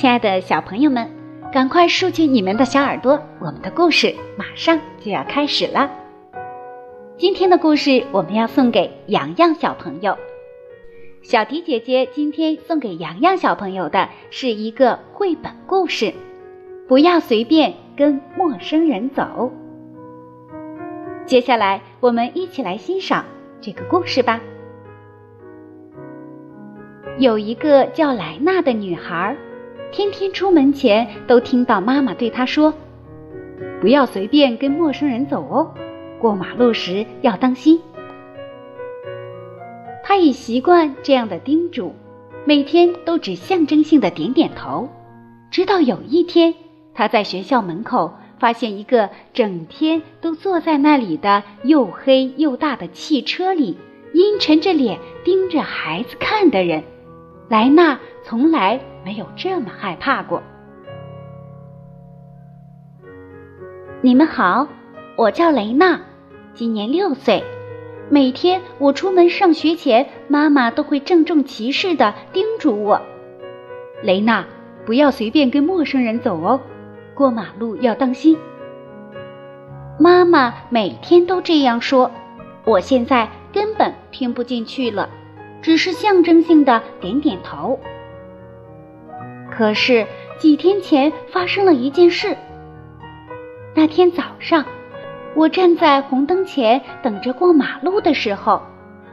亲爱的小朋友们，赶快竖起你们的小耳朵，我们的故事马上就要开始了。今天的故事我们要送给洋洋小朋友。小迪姐姐今天送给洋洋小朋友的是一个绘本故事，不要随便跟陌生人走。接下来，我们一起来欣赏这个故事吧。有一个叫莱娜的女孩，天天出门前都听到妈妈对他说：“不要随便跟陌生人走哦，过马路时要当心。”他已习惯这样的叮嘱，每天都只象征性的点点头。直到有一天，他在学校门口发现一个整天都坐在那里的又黑又大的汽车里，阴沉着脸盯着孩子看的人。莱娜从来没有这么害怕过。你们好，我叫雷娜，今年六岁。每天我出门上学前，妈妈都会郑重其事的叮嘱我：“雷娜，不要随便跟陌生人走哦，过马路要当心。”妈妈每天都这样说，我现在根本听不进去了。只是象征性的点点头。可是几天前发生了一件事。那天早上，我站在红灯前等着过马路的时候，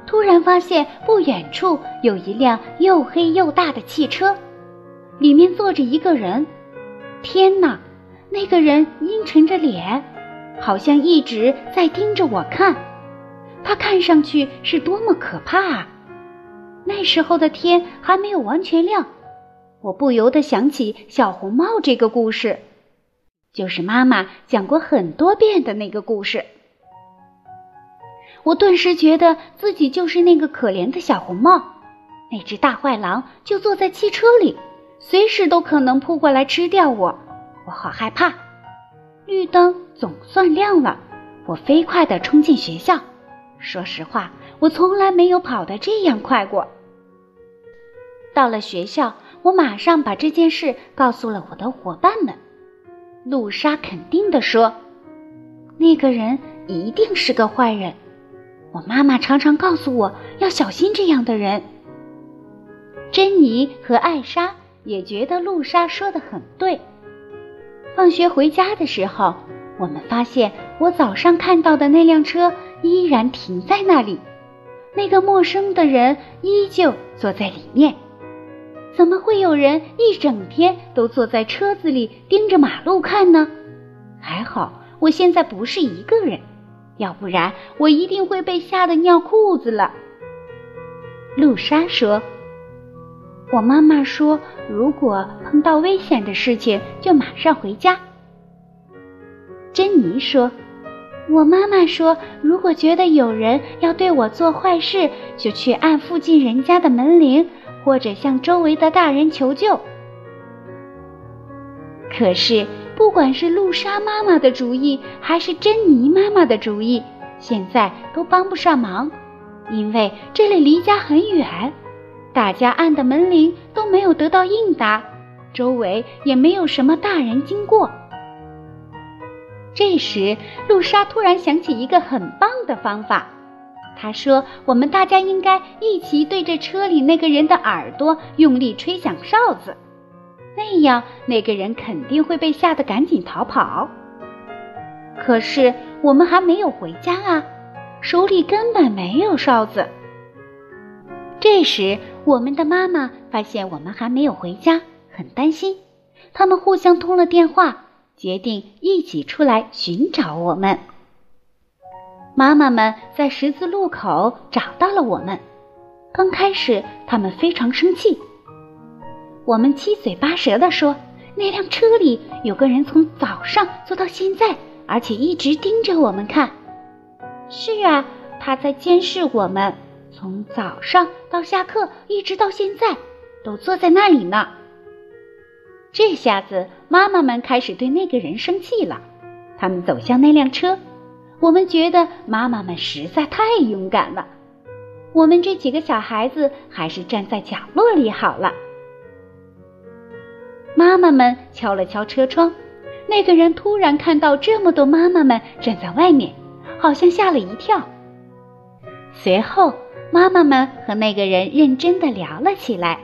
突然发现不远处有一辆又黑又大的汽车，里面坐着一个人。天哪，那个人阴沉着脸，好像一直在盯着我看。他看上去是多么可怕啊！那时候的天还没有完全亮，我不由得想起小红帽这个故事，就是妈妈讲过很多遍的那个故事。我顿时觉得自己就是那个可怜的小红帽，那只大坏狼就坐在汽车里，随时都可能扑过来吃掉我，我好害怕。绿灯总算亮了，我飞快地冲进学校。说实话，我从来没有跑得这样快过。到了学校，我马上把这件事告诉了我的伙伴们。露莎肯定地说：“那个人一定是个坏人。”我妈妈常常告诉我要小心这样的人。珍妮和艾莎也觉得露莎说的很对。放学回家的时候，我们发现我早上看到的那辆车依然停在那里，那个陌生的人依旧坐在里面。有人一整天都坐在车子里盯着马路看呢？还好我现在不是一个人，要不然我一定会被吓得尿裤子了。露莎说：“我妈妈说，如果碰到危险的事情就马上回家。”珍妮说：“我妈妈说，如果觉得有人要对我做坏事，就去按附近人家的门铃。”或者向周围的大人求救。可是，不管是露莎妈妈的主意，还是珍妮妈妈的主意，现在都帮不上忙，因为这里离家很远，大家按的门铃都没有得到应答，周围也没有什么大人经过。这时，露莎突然想起一个很棒的方法。她说：“我们大家应该一起对着车里那个人的耳朵用力吹响哨子，那样那个人肯定会被吓得赶紧逃跑。可是我们还没有回家啊，手里根本没有哨子。”这时，我们的妈妈发现我们还没有回家，很担心。他们互相通了电话，决定一起出来寻找我们。妈妈们在十字路口找到了我们。刚开始，他们非常生气。我们七嘴八舌地说：“那辆车里有个人从早上坐到现在，而且一直盯着我们看。”“是啊，他在监视我们，从早上到下课，一直到现在，都坐在那里呢。”这下子，妈妈们开始对那个人生气了。他们走向那辆车。我们觉得妈妈们实在太勇敢了，我们这几个小孩子还是站在角落里好了。妈妈们敲了敲车窗，那个人突然看到这么多妈妈们站在外面，好像吓了一跳。随后，妈妈们和那个人认真的聊了起来。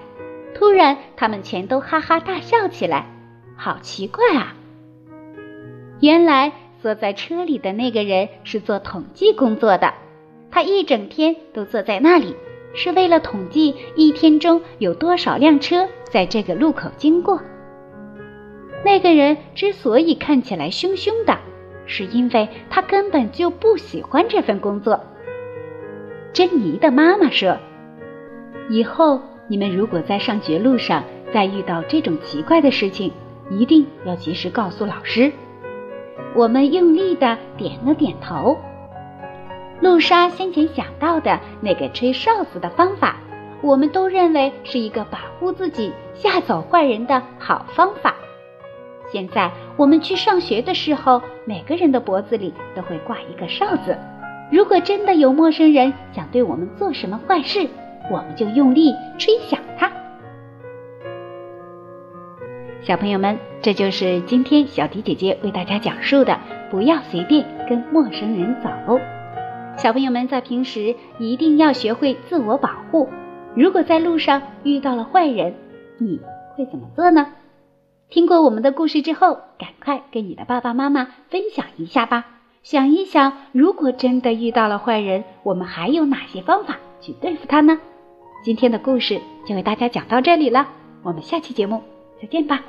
突然，他们全都哈哈大笑起来，好奇怪啊！原来坐在车里的那个人是做统计工作的，他一整天都坐在那里，是为了统计一天中有多少辆车在这个路口经过。那个人之所以看起来凶凶的，是因为他根本就不喜欢这份工作。珍妮的妈妈说：“以后。”你们如果在上学路上再遇到这种奇怪的事情，一定要及时告诉老师。我们用力的点了点头。露莎先前想到的那个吹哨子的方法，我们都认为是一个保护自己、吓走坏人的好方法。现在我们去上学的时候，每个人的脖子里都会挂一个哨子。如果真的有陌生人想对我们做什么坏事，我们就用力吹响它。小朋友们，这就是今天小迪姐姐为大家讲述的：不要随便跟陌生人走。小朋友们在平时一定要学会自我保护。如果在路上遇到了坏人，你会怎么做呢？听过我们的故事之后，赶快跟你的爸爸妈妈分享一下吧。想一想，如果真的遇到了坏人，我们还有哪些方法去对付他呢？今天的故事就为大家讲到这里了，我们下期节目再见吧。